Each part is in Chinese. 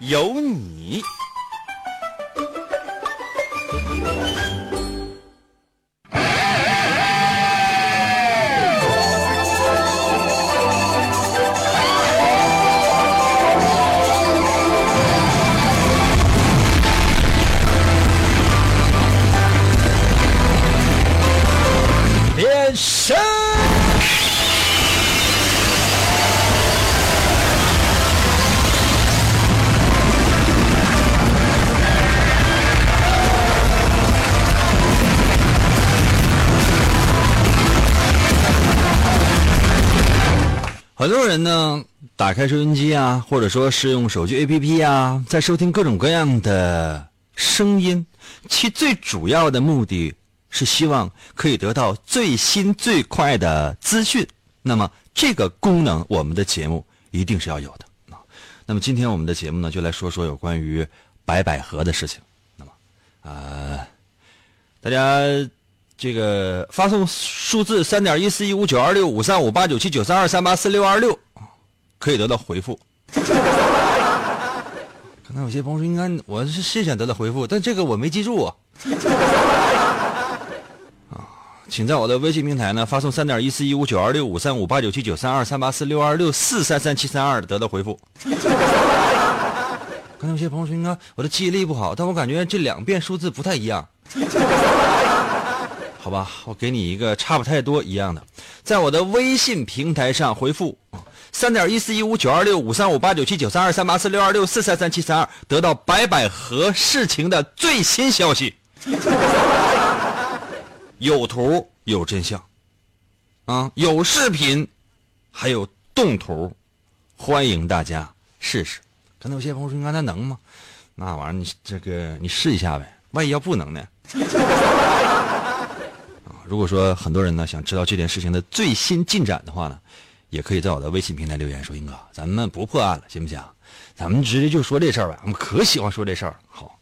有你。很多人呢，打开收音机啊，或者说是用手机 APP 啊，在收听各种各样的声音，其最主要的目的是希望可以得到最新最快的资讯。那么这个功能，我们的节目一定是要有的啊。那么今天我们的节目呢，就来说说有关于白百合的事情。那么，呃，大家。这个发送数字三点一四一五九二六五三五八九七九三二三八四六二六，可以得到回复。可能有些朋友说，应该我是是想得到回复，但这个我没记住 啊。请在我的微信平台呢发送三点一四一五九二六五三五八九七九三二三八四六二六四三三七三二得到回复。可能有些朋友说，应该我的记忆力不好，但我感觉这两遍数字不太一样。好吧，我给你一个差不太多一样的，在我的微信平台上回复三点一四一五九二六五三五八九七九三二三八四六二六四三三七三二，得到白百合事情的最新消息。有图有真相，啊，有视频，还有动图，欢迎大家试试。可能有些朋友说：“你看他能吗？”那玩意儿你这个你试一下呗，万一要不能呢？如果说很多人呢想知道这件事情的最新进展的话呢，也可以在我的微信平台留言说：“英哥，咱们不破案了，行不行？咱们直接就说这事儿吧。我们可喜欢说这事儿。好，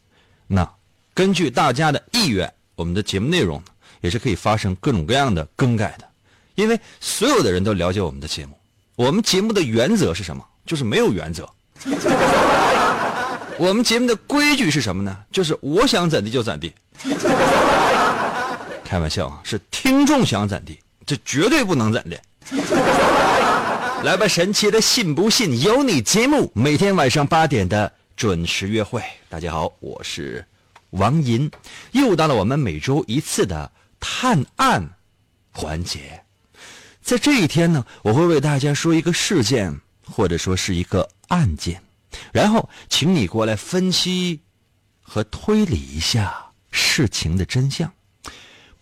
那根据大家的意愿，我们的节目内容也是可以发生各种各样的更改的，因为所有的人都了解我们的节目。我们节目的原则是什么？就是没有原则。我们节目的规矩是什么呢？就是我想怎地就怎地。开玩笑啊，是听众想怎地，这绝对不能怎的。来吧，神奇的信不信由你节目，每天晚上八点的准时约会。大家好，我是王银，又到了我们每周一次的探案环节。在这一天呢，我会为大家说一个事件，或者说是一个案件，然后请你过来分析和推理一下事情的真相。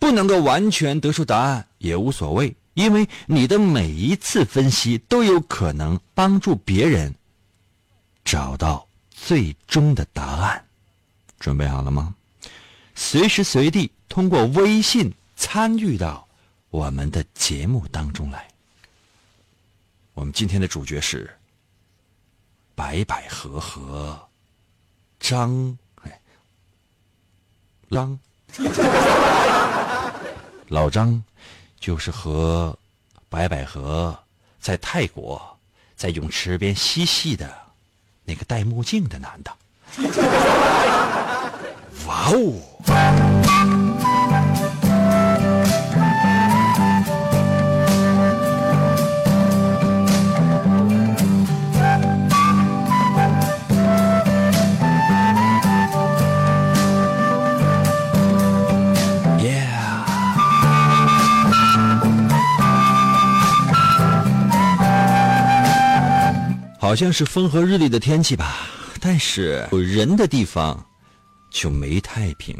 不能够完全得出答案也无所谓，因为你的每一次分析都有可能帮助别人找到最终的答案。准备好了吗？随时随地通过微信参与到我们的节目当中来。我们今天的主角是白百合和张哎张。老张，就是和白百合在泰国在泳池边嬉戏的那个戴墨镜的男的。哇哦！好像是风和日丽的天气吧，但是有人的地方就没太平。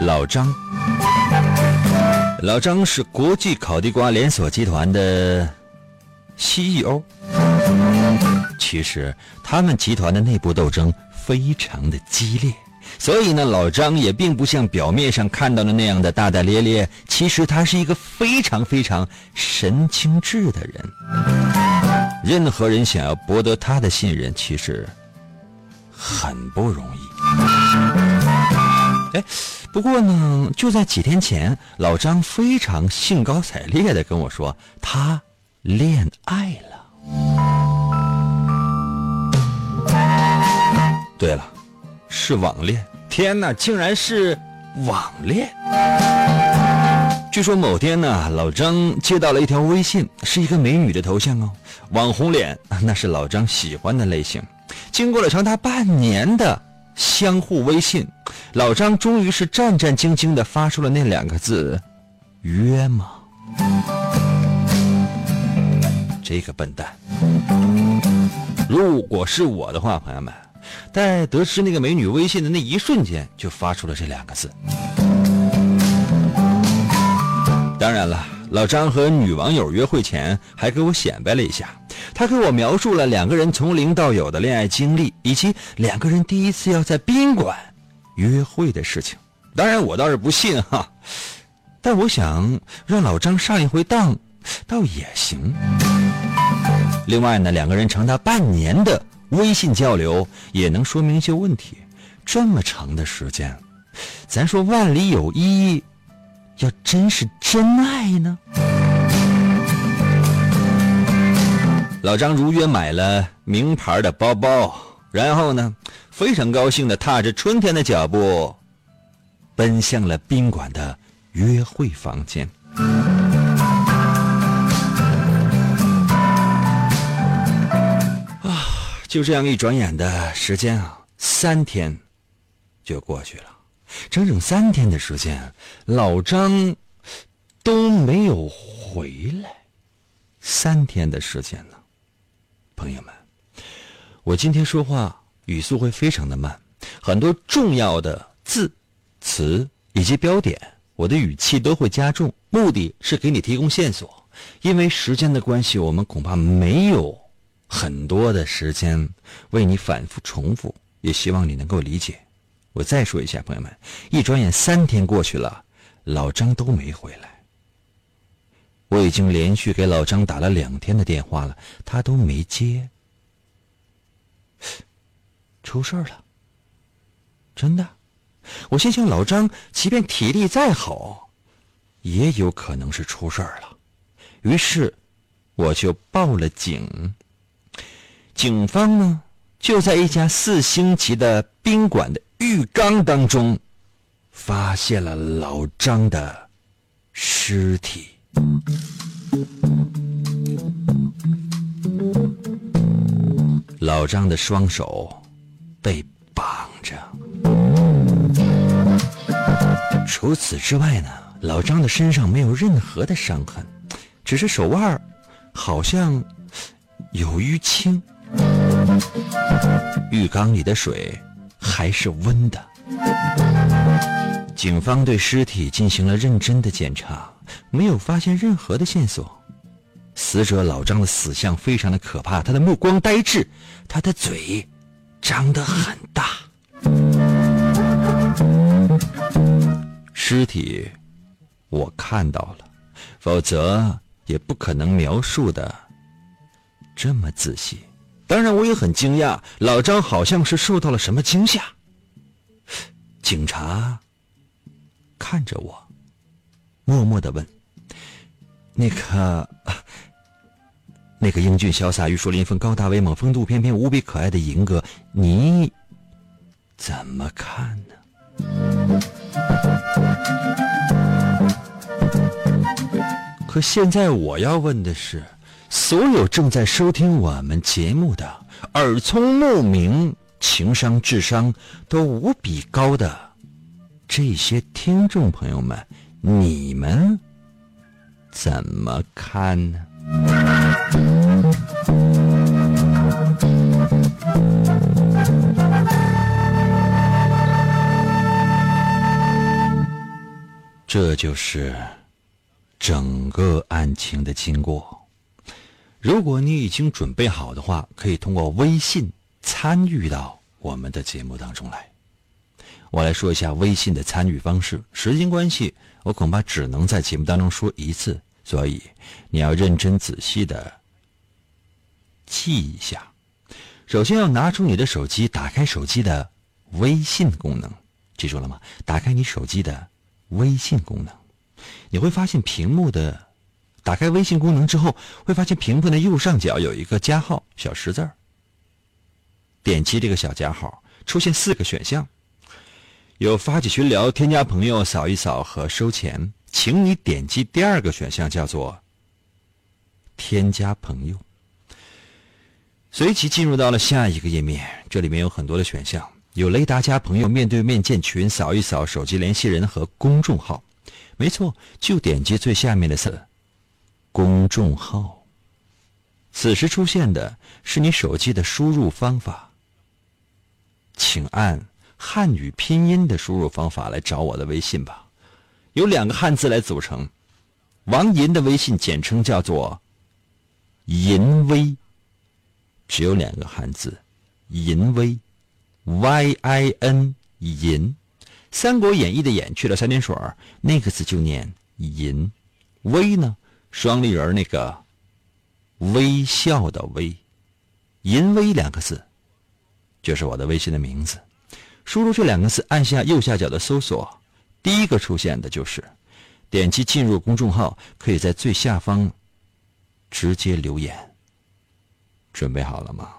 老张，老张是国际烤地瓜连锁集团的 CEO。其实他们集团的内部斗争非常的激烈，所以呢，老张也并不像表面上看到的那样的大大咧咧。其实他是一个非常非常神经质的人。任何人想要博得他的信任，其实很不容易。哎，不过呢，就在几天前，老张非常兴高采烈的跟我说，他恋爱了。对了，是网恋！天哪，竟然是网恋！据说某天呢，老张接到了一条微信，是一个美女的头像哦，网红脸，那是老张喜欢的类型。经过了长达半年的相互微信，老张终于是战战兢兢的发出了那两个字：“约吗？”这个笨蛋！如果是我的话，朋友们。在得知那个美女微信的那一瞬间，就发出了这两个字。当然了，老张和女网友约会前还给我显摆了一下，他给我描述了两个人从零到有的恋爱经历，以及两个人第一次要在宾馆约会的事情。当然，我倒是不信哈，但我想让老张上一回当，倒也行。另外呢，两个人长达半年的。微信交流也能说明一些问题，这么长的时间，咱说万里有一，要真是真爱呢？老张如约买了名牌的包包，然后呢，非常高兴的踏着春天的脚步，奔向了宾馆的约会房间。就这样一转眼的时间啊，三天就过去了，整整三天的时间，老张都没有回来。三天的时间呢，朋友们，我今天说话语速会非常的慢，很多重要的字、词以及标点，我的语气都会加重，目的是给你提供线索。因为时间的关系，我们恐怕没有。很多的时间为你反复重复，也希望你能够理解。我再说一下，朋友们，一转眼三天过去了，老张都没回来。我已经连续给老张打了两天的电话了，他都没接。出事了，真的。我心想，老张即便体力再好，也有可能是出事了。于是，我就报了警。警方呢，就在一家四星级的宾馆的浴缸当中，发现了老张的尸体。老张的双手被绑着。除此之外呢，老张的身上没有任何的伤痕，只是手腕好像有淤青。浴缸里的水还是温的。警方对尸体进行了认真的检查，没有发现任何的线索。死者老张的死相非常的可怕，他的目光呆滞，他的嘴张得很大。尸体我看到了，否则也不可能描述的这么仔细。当然，我也很惊讶，老张好像是受到了什么惊吓。警察看着我，默默的问：“那个，那个英俊潇洒、玉树临风、高大威猛、风度翩翩、无比可爱的银哥，你怎么看呢？”可现在我要问的是。所有正在收听我们节目的耳聪目明、情商智商都无比高的这些听众朋友们，你们怎么看呢？这就是整个案情的经过。如果你已经准备好的话，可以通过微信参与到我们的节目当中来。我来说一下微信的参与方式。时间关系，我恐怕只能在节目当中说一次，所以你要认真仔细的记一下。首先要拿出你的手机，打开手机的微信功能，记住了吗？打开你手机的微信功能，你会发现屏幕的。打开微信功能之后，会发现屏幕的右上角有一个加号小十字点击这个小加号，出现四个选项，有发起群聊、添加朋友、扫一扫和收钱。请你点击第二个选项，叫做添加朋友。随即进入到了下一个页面，这里面有很多的选项，有雷达加朋友、面对面建群、扫一扫、手机联系人和公众号。没错，就点击最下面的四。公众号，此时出现的是你手机的输入方法，请按汉语拼音的输入方法来找我的微信吧。有两个汉字来组成，王银的微信简称叫做“银微”，只有两个汉字，“银微 ”，Y I N 银，《三国演义》的演去了三点水那个字就念银，微呢？双立人那个微笑的微，淫微两个字，就是我的微信的名字。输入这两个字，按下右下角的搜索，第一个出现的就是。点击进入公众号，可以在最下方直接留言。准备好了吗？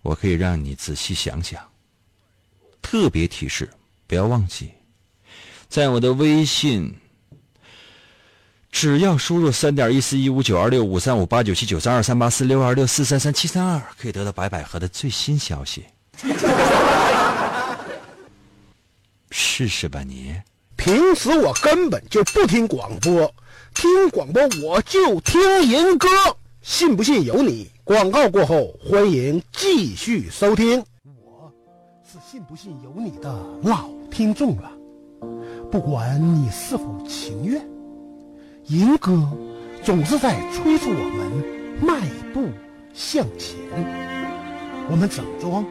我可以让你仔细想想。特别提示：不要忘记，在我的微信。只要输入三点一四一五九二六五三五八九七九三二三八四六二六四三三七三二，可以得到白百合的最新消息。试试吧，你。平时我根本就不听广播，听广播我就听银歌，信不信由你。广告过后，欢迎继续收听。我是信不信由你的老听众了，不管你是否情愿。银歌总是在催促我们迈步向前。我们整装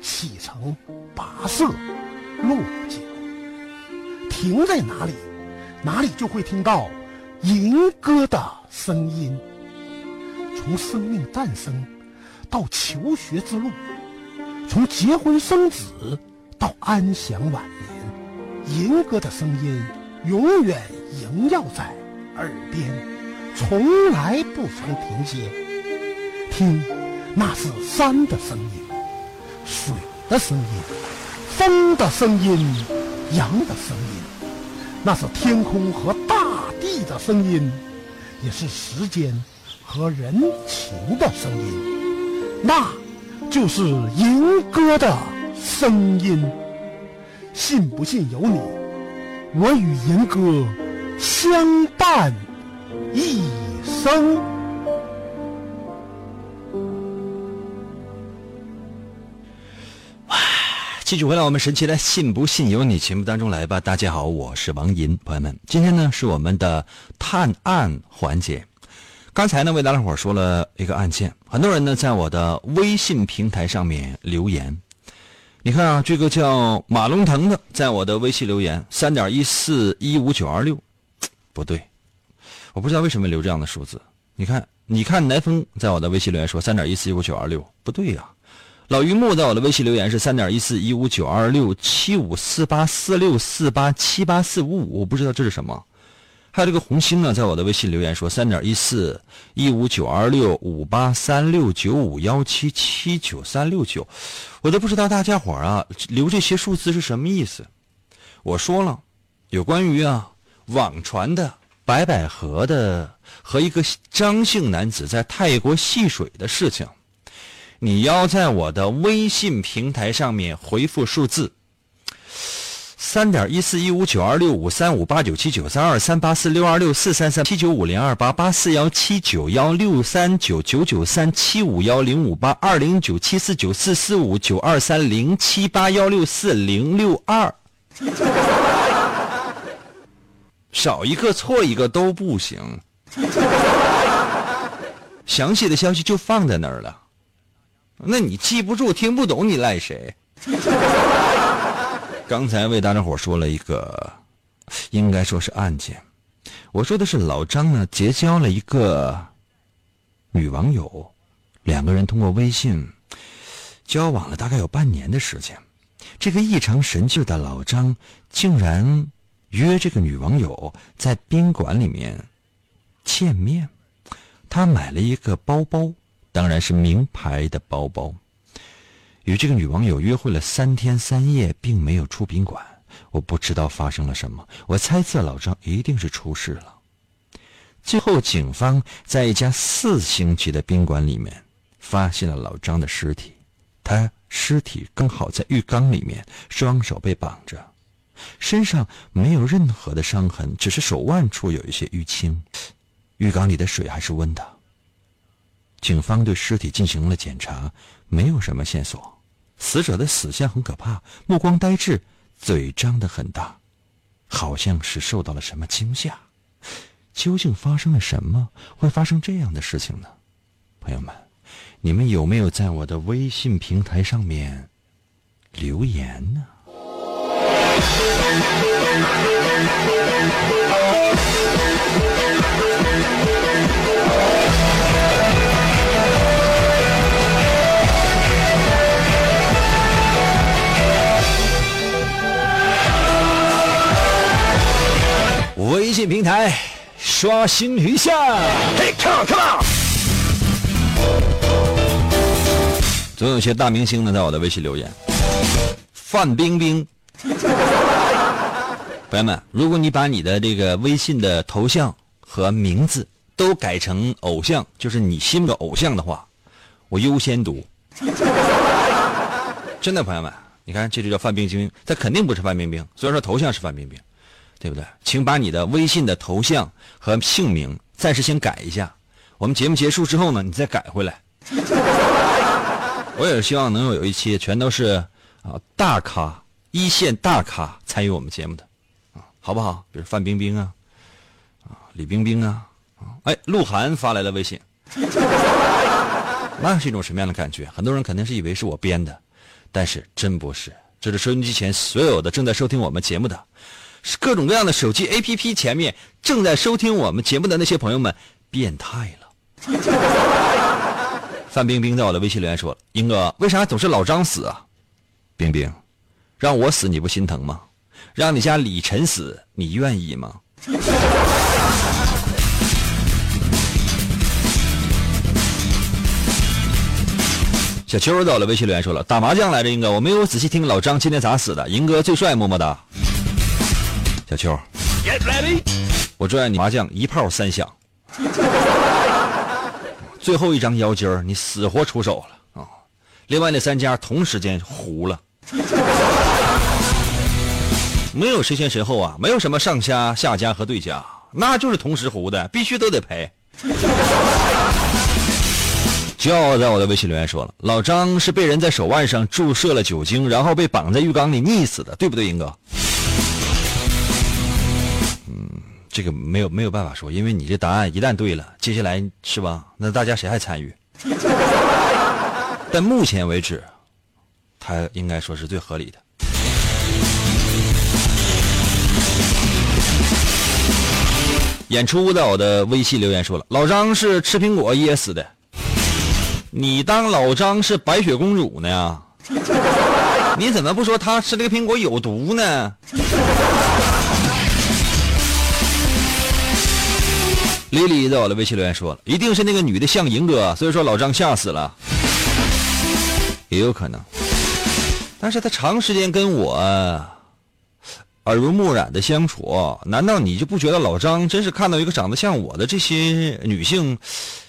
启程，跋涉落脚，停在哪里，哪里就会听到银歌的声音。从生命诞生到求学之路，从结婚生子到安享晚年，银歌的声音永远萦绕在。耳边从来不曾停歇，听，那是山的声音，水的声音，风的声音，羊的声音，那是天空和大地的声音，也是时间和人情的声音，那就是吟歌的声音。信不信由你，我与吟歌。相伴一生。哇！继续回来，我们神奇的“信不信由你”节目当中来吧。大家好，我是王银，朋友们，今天呢是我们的探案环节。刚才呢为大家伙说了一个案件，很多人呢在我的微信平台上面留言。你看啊，这个叫马龙腾的，在我的微信留言三点一四一五九二六。不对，我不知道为什么留这样的数字。你看，你看，南风在我的微信留言说三点一四一五九二六，不对呀。老榆木在我的微信留言是三点一四一五九二六七五四八四六四八七八四五五，我不知道这是什么。还有这个红星呢，在我的微信留言说三点一四一五九二六五八三六九五幺七七九三六九，我都不知道大家伙啊留这些数字是什么意思。我说了，有关于啊。网传的白百合的和一个张姓男子在泰国戏水的事情，你要在我的微信平台上面回复数字三点一四一五九二六五三五八九七九三二三八四六二六四三三七九五零二八八四幺七九幺六三九九九三七五幺零五八二零九七四九四四五九二三零七八幺六四零六二。少一个错一个都不行。详细的消息就放在那儿了。那你记不住、听不懂，你赖谁？刚才为大家伙说了一个，应该说是案件。我说的是老张呢，结交了一个女网友，两个人通过微信交往了大概有半年的时间。这个异常神气的老张竟然约这个女网友在宾馆里面见面。他买了一个包包，当然是名牌的包包。与这个女网友约会了三天三夜，并没有出宾馆。我不知道发生了什么，我猜测老张一定是出事了。最后，警方在一家四星级的宾馆里面发现了老张的尸体，他尸体刚好在浴缸里面，双手被绑着，身上没有任何的伤痕，只是手腕处有一些淤青。浴缸里的水还是温的。警方对尸体进行了检查，没有什么线索。死者的死相很可怕，目光呆滞，嘴张得很大，好像是受到了什么惊吓。究竟发生了什么，会发生这样的事情呢？朋友们，你们有没有在我的微信平台上面留言呢？微信平台刷新一下，嘿，come on come on！总有些大明星呢，在我的微信留言。范冰冰，朋友们，如果你把你的这个微信的头像和名字都改成偶像，就是你心目的偶像的话，我优先读。真的，朋友们，你看，这就叫范冰冰，他肯定不是范冰冰，虽然说头像是范冰冰。对不对？请把你的微信的头像和姓名暂时先改一下。我们节目结束之后呢，你再改回来。我也是希望能有一期全都是啊大咖、一线大咖参与我们节目的啊，好不好？比如范冰冰啊，啊李冰冰啊，啊哎鹿晗发来了微信，那是一种什么样的感觉？很多人肯定是以为是我编的，但是真不是。这是收音机前所有的正在收听我们节目的。各种各样的手机 APP 前面正在收听我们节目的那些朋友们，变态了。范冰冰在我的微信留言说：“英哥，为啥总是老张死啊？冰冰，让我死你不心疼吗？让你家李晨死你愿意吗？”小秋走了微信留言说了：“打麻将来着，英哥，我没有仔细听老张今天咋死的。英哥最帅，么么哒。”小秋，我祝愿你麻将一炮三响，最后一张腰筋儿你死活出手了啊！另外那三家同时间糊了，没有谁先谁后啊，没有什么上家下家和对家，那就是同时糊的，必须都得赔。骄傲在我的微信留言说了，老张是被人在手腕上注射了酒精，然后被绑在浴缸里溺死的，对不对，英哥？嗯这个没有没有办法说，因为你这答案一旦对了，接下来是吧？那大家谁还参与？但目前为止，他应该说是最合理的。演出在我的微信留言说了，老张是吃苹果噎死的，你当老张是白雪公主呢？你怎么不说他吃这个苹果有毒呢？丽丽在我的微信留言说了，一定是那个女的像银哥，所以说老张吓死了，也有可能。但是他长时间跟我耳濡目染的相处，难道你就不觉得老张真是看到一个长得像我的这些女性？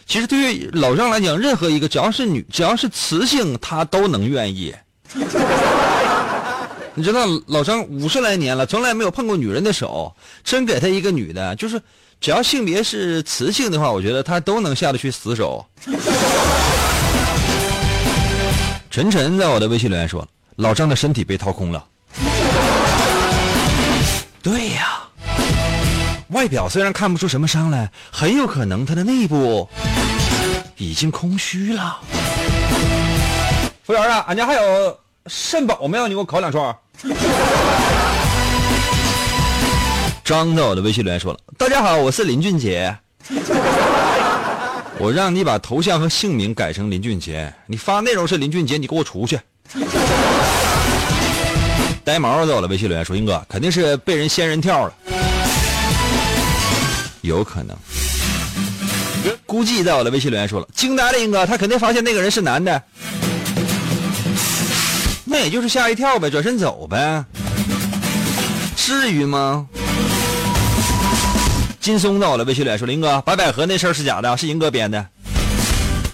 其实对于老张来讲，任何一个只要是女，只要是雌性，他都能愿意。你知道老张五十来年了，从来没有碰过女人的手，真给他一个女的，就是。只要性别是雌性的话，我觉得他都能下得去死手。晨晨在我的微信留言说：“老张的身体被掏空了。”对呀，外表虽然看不出什么伤来，很有可能他的内部已经空虚了。服务员啊，俺家还有肾宝没有？你给我烤两串。张在我的微信留言说了：“大家好，我是林俊杰。我让你把头像和姓名改成林俊杰，你发内容是林俊杰，你给我出去。” 呆毛在我的微信留言说：“英哥肯定是被人仙人跳了，有可能。”估计在我的微信留言说了：“惊呆了，英哥，他肯定发现那个人是男的。”那也就是吓一跳呗，转身走呗，至于吗？金松到了，微信里说：“林哥，白百合那事儿是假的，是英哥编的。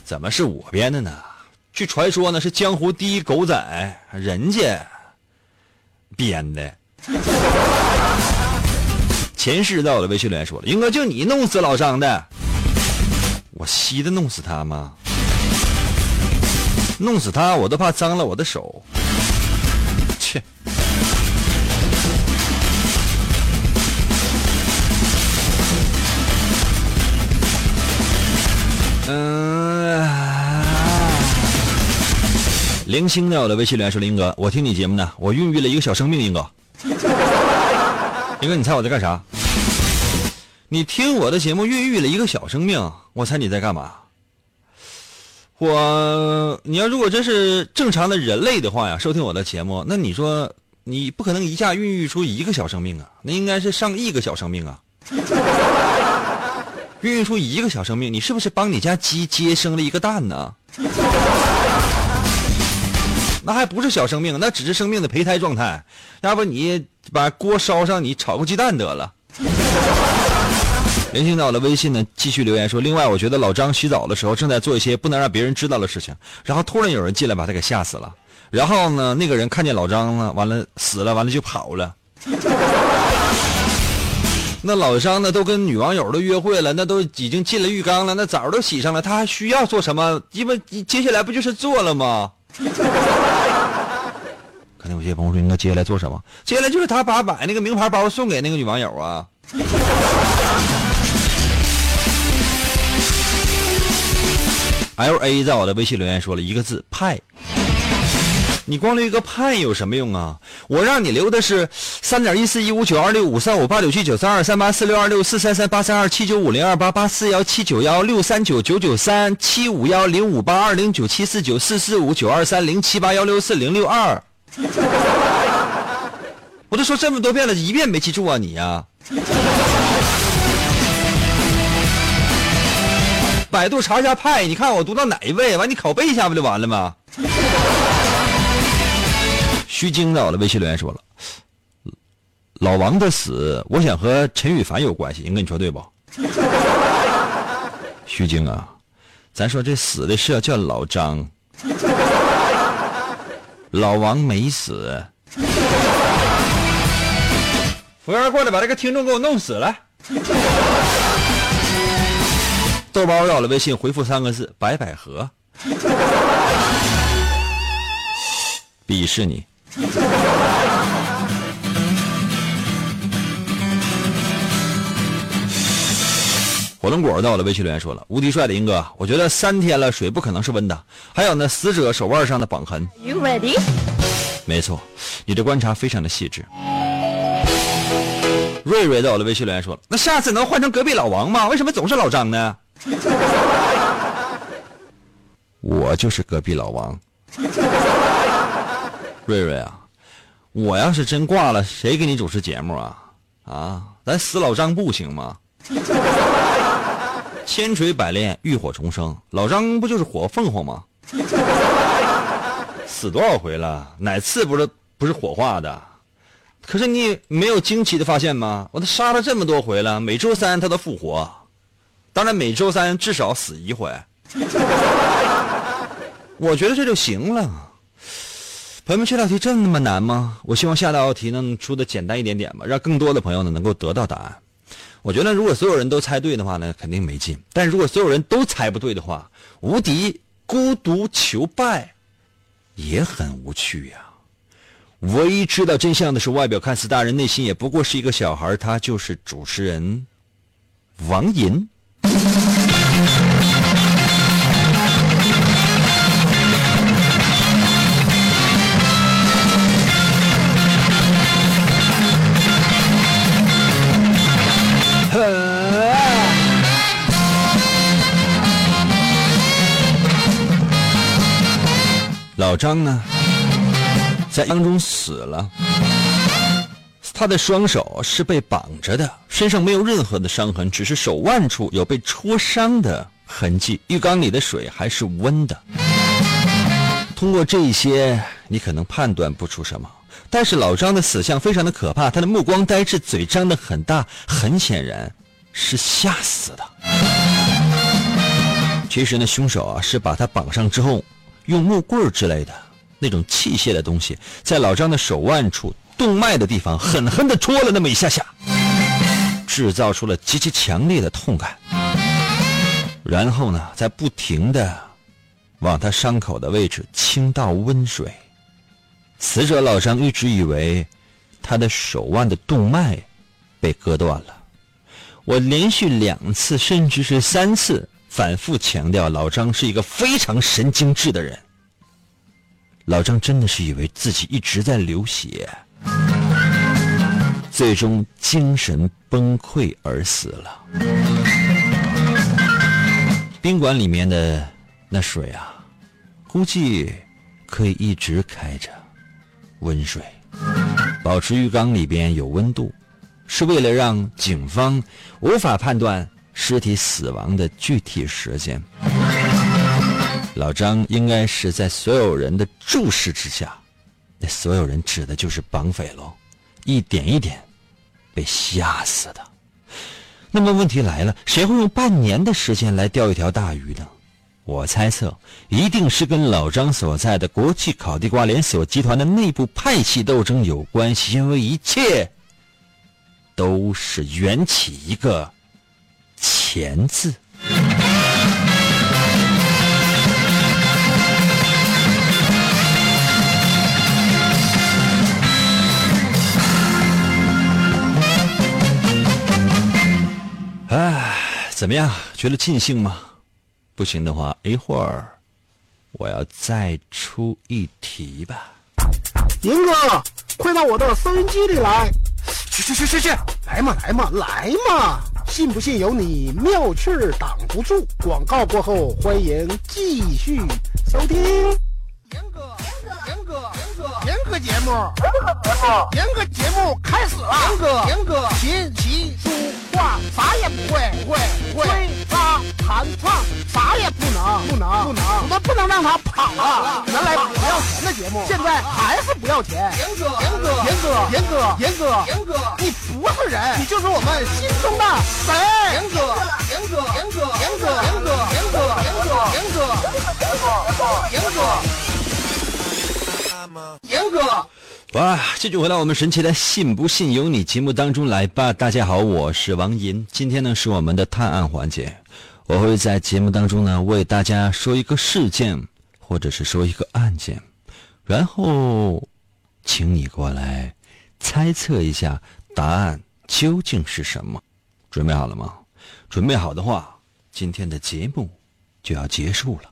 怎么是我编的呢？据传说呢，是江湖第一狗仔，人家编的。前世在我的，微信里说了：英哥，就你弄死老张的，我稀的弄死他吗？弄死他，我都怕脏了我的手。零星在我的微信里说：“林哥，我听你节目呢，我孕育了一个小生命，英哥。林哥，你猜我在干啥？你听我的节目孕育了一个小生命，我猜你在干嘛？我，你要如果真是正常的人类的话呀，收听我的节目，那你说你不可能一下孕育出一个小生命啊，那应该是上亿个小生命啊。”孕育出一个小生命，你是不是帮你家鸡接生了一个蛋呢？那还不是小生命，那只是生命的胚胎状态。要不你把锅烧上，你炒个鸡蛋得了。联系到了微信呢，继续留言说：另外，我觉得老张洗澡的时候正在做一些不能让别人知道的事情，然后突然有人进来把他给吓死了。然后呢，那个人看见老张呢，完了死了，完了就跑了。那老张呢，都跟女网友都约会了，那都已经进了浴缸了，那澡都洗上了，他还需要做什么？因为接下来不就是做了吗？可能有些朋友说，应该接下来做什么？接下来就是他把买那个名牌包送给那个女网友啊。L A 在我的微信留言说了一个字：派。你光留一个派有什么用啊？我让你留的是三点一四一五九二六五三五八九七九三二三八四六二六四三三八三二七九五零二八八四幺七九幺六三九九九三七五幺零五八二零九七四九四四五九二三零七八幺六四零六二。我都说这么多遍了，一遍没记住啊你呀！百度查一下派，你看我读到哪一位？完你拷贝一下不就完了吗？虚惊到了，微信留言说了：“老王的死，我想和陈羽凡有关系，应该你说对不？”虚惊啊，咱说这死的是要叫老张，老王没死。服务员过来，把这个听众给我弄死了。豆包要了微信，回复三个字：白百合。鄙视你。火龙果在我的，微信留言说了：“无敌帅的英哥，我觉得三天了水不可能是温的。还有呢，死者手腕上的绑痕。” You ready？没错，你的观察非常的细致。瑞瑞在我的，微信留言说了：“那下次能换成隔壁老王吗？为什么总是老张呢？” 我就是隔壁老王。瑞瑞啊，我要是真挂了，谁给你主持节目啊？啊，咱死老张不行吗？千锤百炼，浴火重生，老张不就是火凤凰吗？死多少回了？哪次不是不是火化的？可是你没有惊奇的发现吗？我都杀了这么多回了，每周三他都复活，当然每周三至少死一回。我觉得这就行了。朋友们，这道题真那么难吗？我希望下道题能出的简单一点点吧，让更多的朋友呢能够得到答案。我觉得如果所有人都猜对的话呢，肯定没劲；但如果所有人都猜不对的话，无敌孤独求败也很无趣呀。唯一知道真相的是，外表看似大人，内心也不过是一个小孩。他就是主持人王银。老张呢，在当中死了。他的双手是被绑着的，身上没有任何的伤痕，只是手腕处有被戳伤的痕迹。浴缸里的水还是温的。通过这些，你可能判断不出什么。但是老张的死相非常的可怕，他的目光呆滞，嘴张得很大，很显然是吓死的。其实呢，凶手啊是把他绑上之后，用木棍之类的那种器械的东西，在老张的手腕处。动脉的地方狠狠地戳了那么一下下，制造出了极其强烈的痛感。然后呢，再不停地往他伤口的位置倾倒温水。死者老张一直以为他的手腕的动脉被割断了。我连续两次，甚至是三次，反复强调老张是一个非常神经质的人。老张真的是以为自己一直在流血。最终精神崩溃而死了。宾馆里面的那水啊，估计可以一直开着，温水，保持浴缸里边有温度，是为了让警方无法判断尸体死亡的具体时间。老张应该是在所有人的注视之下，那所有人指的就是绑匪喽。一点一点被吓死的。那么问题来了，谁会用半年的时间来钓一条大鱼呢？我猜测，一定是跟老张所在的国际烤地瓜连锁集团的内部派系斗争有关系，因为一切都是缘起一个“钱”字。哎，怎么样？觉得尽兴吗？不行的话，一会儿我要再出一题吧。宁哥，快到我的收音机里来！去去去去去！来嘛来嘛来嘛！信不信由你，妙趣儿挡不住。广告过后，欢迎继续收听。严哥，严哥，严哥，严哥，严哥节目，严哥节目开始了。严哥，严哥，琴棋书。画啥也不会，不会，不会，吹拉弹唱啥也不，们不能让他跑了。原来不要钱的节目，现在还是不要钱。严哥，严哥，严哥，严哥，严哥，严哥，你不是人，你就是我们心中的神。严哥，严哥，严哥，严哥，严哥，严哥，严哥，严哥，严哥，严哥，严哥。哇！继续回到我们神奇的“信不信由你”节目当中来吧。大家好，我是王银。今天呢是我们的探案环节，我会在节目当中呢为大家说一个事件，或者是说一个案件，然后请你过来猜测一下答案究竟是什么。准备好了吗？准备好的话，今天的节目就要结束了。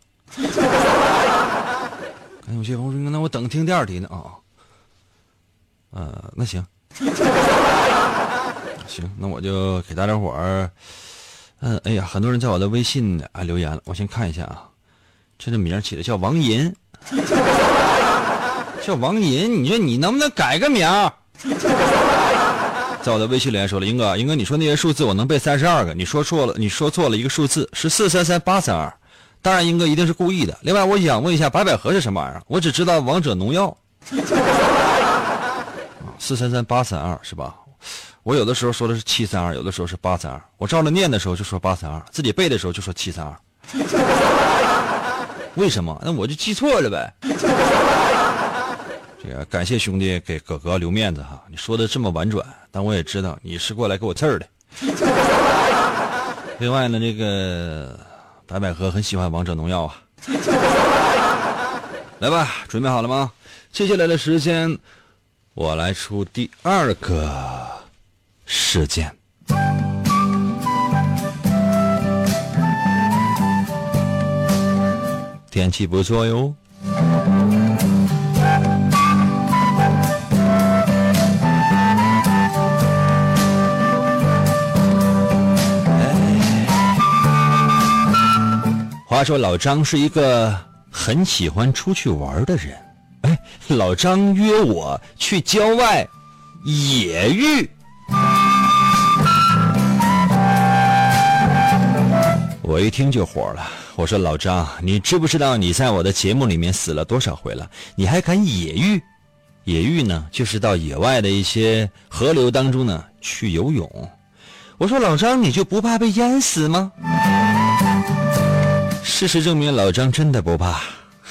哎，有些朋友说：“那我等听第二题呢。”啊。呃，那行，行，那我就给大家伙儿，嗯，哎呀，很多人在我的微信啊留言了，我先看一下啊，这个名起的叫王银，叫王银，你说你能不能改个名？在我的微信留言说了，英哥，英哥，你说那些数字我能背三十二个，你说错了，你说错了一个数字是四三三八三二，当然英哥一定是故意的。另外，我想问一下白百合是什么玩意儿？我只知道王者农药。四三三八三二是吧？我有的时候说的是七三二，有的时候是八三二。我照着念的时候就说八三二，自己背的时候就说七三二。为什么？那我就记错了呗。这个感谢兄弟给哥哥留面子哈，你说的这么婉转，但我也知道你是过来给我刺儿的。另外呢，这个白百合很喜欢王者农药啊。来吧，准备好了吗？接下来的时间。我来出第二个事件。天气不错哟。话说老张是一个很喜欢出去玩的人。哎，老张约我去郊外野浴。我一听就火了，我说老张，你知不知道你在我的节目里面死了多少回了？你还敢野浴？野浴呢，就是到野外的一些河流当中呢去游泳。我说老张，你就不怕被淹死吗？事实证明，老张真的不怕。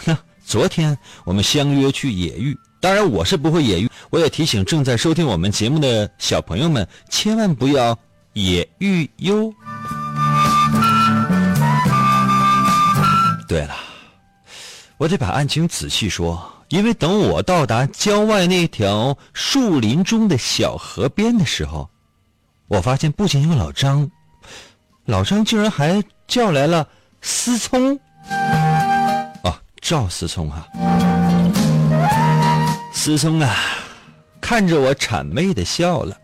哼，昨天我们相约去野浴，当然我是不会野浴。我也提醒正在收听我们节目的小朋友们，千万不要野浴哟。对了，我得把案情仔细说。因为等我到达郊外那条树林中的小河边的时候，我发现不仅有老张，老张竟然还叫来了思聪，哦，赵思聪哈，思聪啊，看着我谄媚的笑了，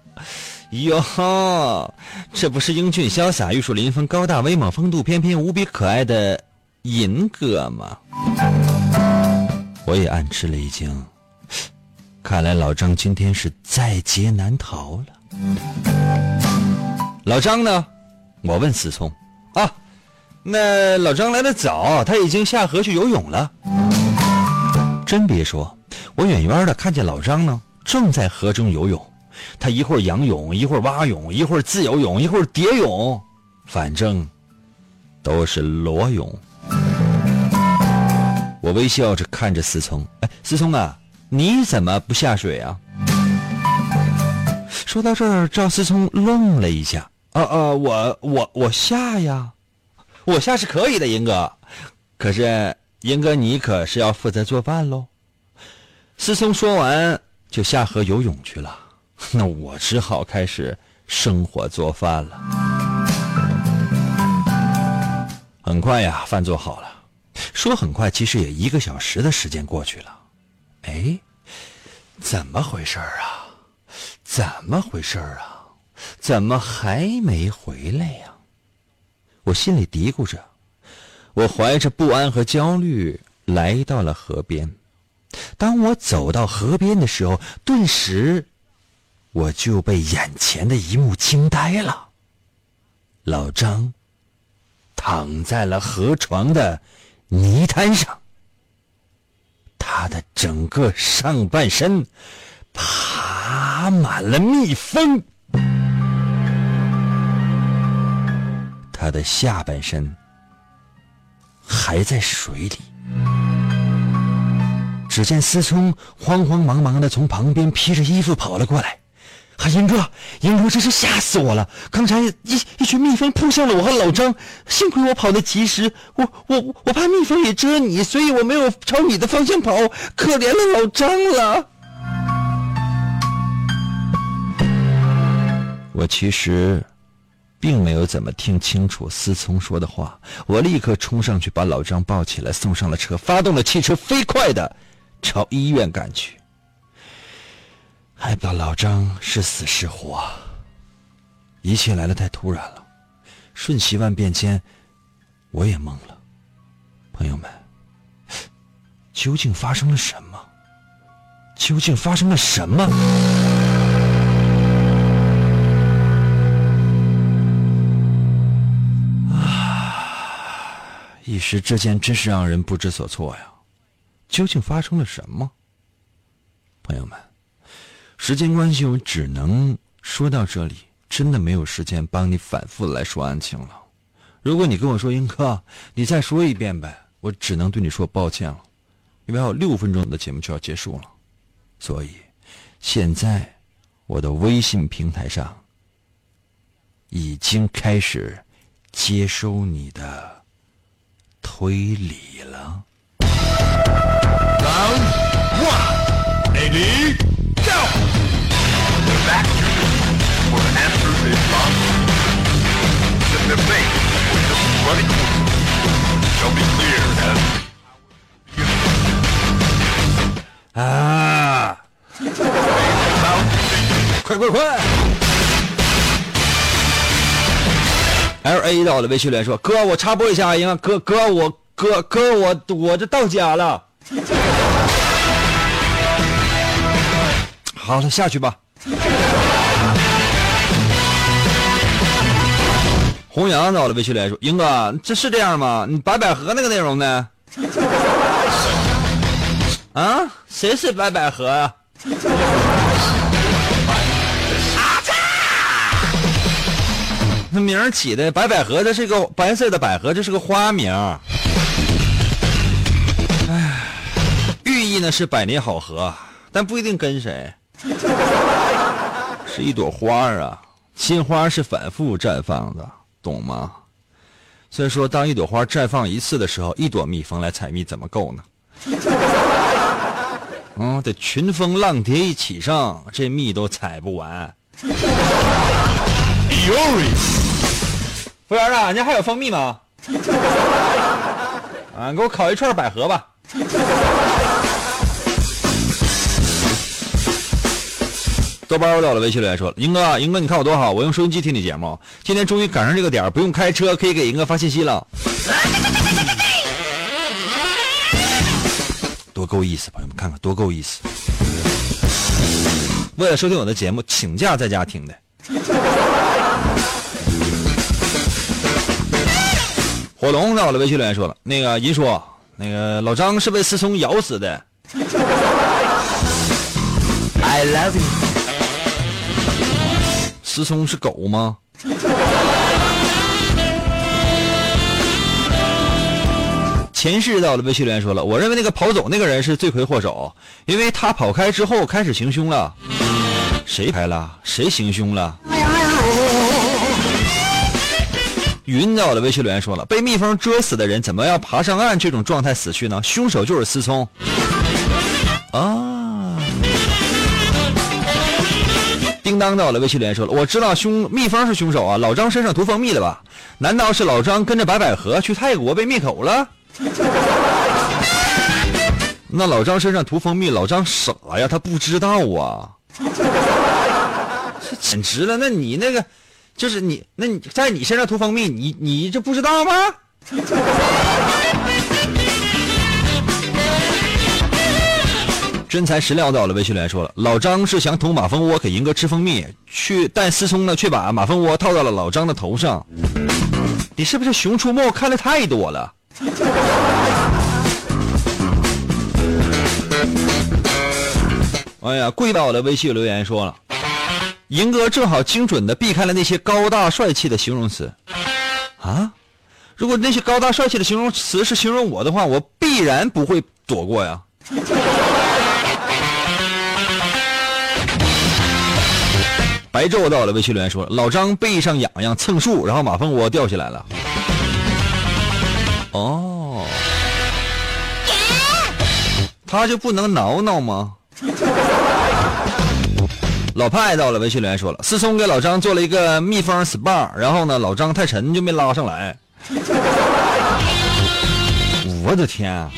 哟呵，这不是英俊潇洒、玉树临风、高大威猛、风度翩翩、无比可爱的银哥吗？我也暗吃了一惊，看来老张今天是在劫难逃了。老张呢？我问思聪啊，那老张来的早，他已经下河去游泳了。真别说，我远远的看见老张呢，正在河中游泳。他一会儿仰泳，一会儿蛙泳，一会儿自由泳，一会儿蝶泳，反正都是裸泳。我微笑着看着思聪，哎，思聪啊，你怎么不下水啊？说到这儿，赵思聪愣了一下，啊啊，我我我下呀，我下是可以的，英哥，可是英哥你可是要负责做饭喽。思聪说完就下河游泳去了，那我只好开始生火做饭了。很快呀，饭做好了。说很快，其实也一个小时的时间过去了。哎，怎么回事啊？怎么回事啊？怎么还没回来呀？我心里嘀咕着。我怀着不安和焦虑来到了河边。当我走到河边的时候，顿时我就被眼前的一幕惊呆了。老张躺在了河床的。泥滩上，他的整个上半身爬满了蜜蜂，他的下半身还在水里。只见思聪慌慌忙忙的从旁边披着衣服跑了过来。啊，英哥，英哥，真是吓死我了！刚才一一群蜜蜂扑向了我和老张，幸亏我跑得及时，我我我怕蜜蜂也蛰你，所以我没有朝你的方向跑，可怜了老张了。我其实并没有怎么听清楚思聪说的话，我立刻冲上去把老张抱起来，送上了车，发动了汽车，飞快的朝医院赶去。还不知道老张是死是活，一切来的太突然了，瞬息万变间，我也懵了。朋友们，究竟发生了什么？究竟发生了什么？啊！一时之间真是让人不知所措呀！究竟发生了什么？朋友们。时间关系，我只能说到这里，真的没有时间帮你反复来说案情了。如果你跟我说英哥，你再说一遍呗，我只能对你说抱歉了，因为还有六分钟的节目就要结束了。所以，现在我的微信平台上已经开始接收你的推理了。啊！快快快！L A 到了，微信留言说：“哥，我插播一下，英哥哥，我哥哥，我我这到家了。好了，下去吧。红阳到了，微信来说：“英哥，这是这样吗？你白百合那个内容呢？啊，谁是白百合啊？”那名儿起的白百合，这是个白色的百合，这是个花名。哎，寓意呢是百年好合，但不一定跟谁。是一朵花啊，鲜花是反复绽放的。懂吗？所以说，当一朵花绽放一次的时候，一朵蜜蜂来采蜜怎么够呢？嗯，得群蜂浪蝶一起上，这蜜都采不完。服务员啊，家还有蜂蜜吗？啊，给我烤一串百合吧。豆包到了，微信留言说：“英哥，英哥，你看我多好，我用收音机听你节目，今天终于赶上这个点不用开车，可以给英哥发信息了，多够意思，朋友们看看多够意思。为了收听我的节目，请假在家听的。”火龙在我的，微信留言说了：“那个银叔，那个老张是被思聪咬死的。” I love you。思聪是狗吗？前世到了，微信留言说了，我认为那个跑走那个人是罪魁祸首，因为他跑开之后开始行凶了。谁开了？谁行凶了？云到了，微信留言说了，被蜜蜂蛰死的人怎么要爬上岸？这种状态死去呢？凶手就是思聪。啊。当到了，微信留言说了：“我知道凶蜜蜂是凶手啊，老张身上涂蜂蜜了吧？难道是老张跟着白百合去泰国被灭口了？那老张身上涂蜂蜜，老张傻呀，他不知道啊，这简直了！那你那个，就是你，那你在你身上涂蜂蜜，你你这不知道吗？”真材实料到了，微信留言说了，老张是想捅马蜂窝给银哥吃蜂蜜，去但思聪呢却把马蜂窝套到了老张的头上。你是不是《熊出没》看的太多了？哎呀，贵到了，微信留言说了，银哥正好精准的避开了那些高大帅气的形容词。啊，如果那些高大帅气的形容词是形容我的话，我必然不会躲过呀。白昼到了，微信留言说：“老张背上痒痒，蹭树，然后马蜂窝掉下来了。”哦，他就不能挠挠吗？老派到了，微信留言说了：“思聪给老张做了一个蜜蜂 SPA，然后呢，老张太沉就没拉上来。”我的天！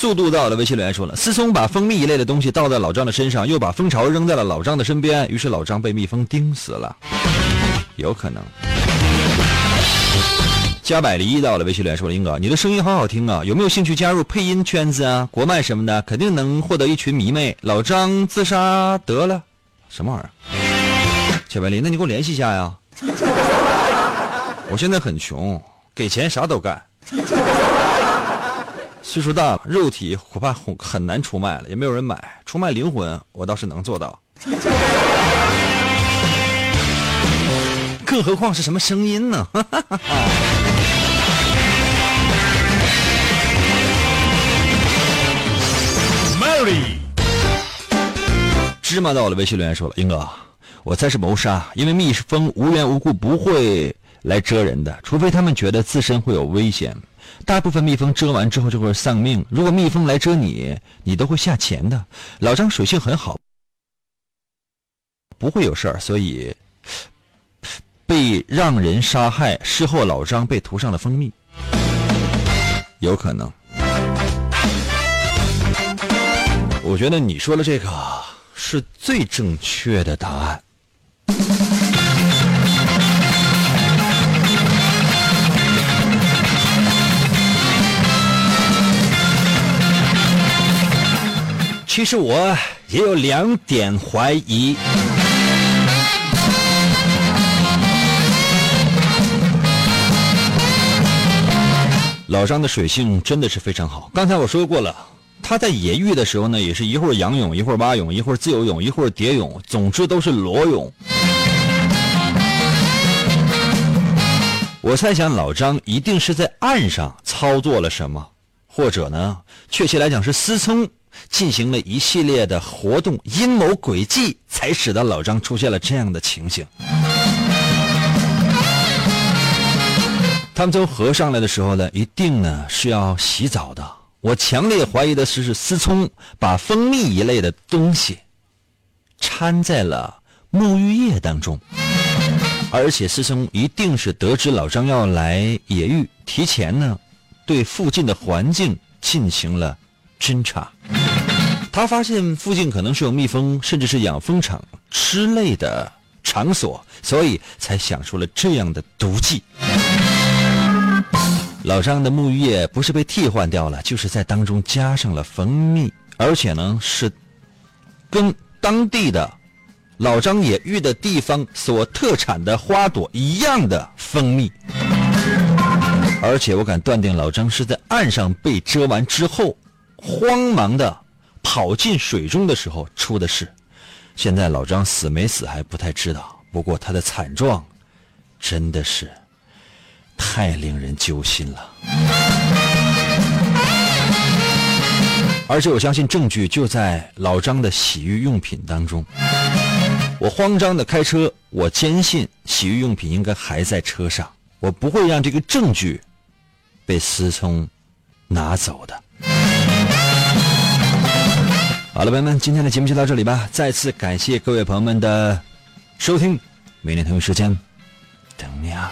速度到了，微信留言说了：思聪把蜂蜜一类的东西倒在老张的身上，又把蜂巢扔在了老张的身边，于是老张被蜜蜂叮死了。有可能。加百离到了，微信留言说了：英哥，你的声音好好听啊，有没有兴趣加入配音圈子啊？国漫什么的，肯定能获得一群迷妹。老张自杀得了，什么玩意儿？加百离，那你给我联系一下呀。我现在很穷，给钱啥都干。岁数大了，肉体恐怕很很难出卖了，也没有人买。出卖灵魂，我倒是能做到。更何况是什么声音呢？Mary，芝麻到了，微信留言说了：“英哥，我猜是谋杀，因为蜜蜂无缘无故不会来蛰人的，除非他们觉得自身会有危险。”大部分蜜蜂蛰完之后就会丧命。如果蜜蜂来蛰你，你都会下钱的。老张水性很好，不会有事儿，所以被让人杀害。事后老张被涂上了蜂蜜，有可能。我觉得你说的这个是最正确的答案。其实我也有两点怀疑。老张的水性真的是非常好。刚才我说过了，他在野浴的时候呢，也是一会儿仰泳，一会儿蛙泳，一会儿自由泳，一会儿蝶泳，总之都是裸泳。我猜想老张一定是在岸上操作了什么，或者呢，确切来讲是思聪进行了一系列的活动，阴谋诡计，才使得老张出现了这样的情形。他们从河上来的时候呢，一定呢是要洗澡的。我强烈怀疑的是，是思聪把蜂蜜一类的东西掺在了沐浴液当中，而且思聪一定是得知老张要来野浴，提前呢对附近的环境进行了侦查。他发现附近可能是有蜜蜂，甚至是养蜂场之类的场所，所以才想出了这样的毒计。老张的沐浴液不是被替换掉了，就是在当中加上了蜂蜜，而且呢是跟当地的老张野浴的地方所特产的花朵一样的蜂蜜。而且我敢断定，老张是在岸上被蛰完之后，慌忙的跑进水中的时候出的事。现在老张死没死还不太知道，不过他的惨状真的是。太令人揪心了，而且我相信证据就在老张的洗浴用品当中。我慌张的开车，我坚信洗浴用品应该还在车上，我不会让这个证据被思聪拿走的。好了，朋友们，今天的节目就到这里吧。再次感谢各位朋友们的收听，明天同一时间等你啊。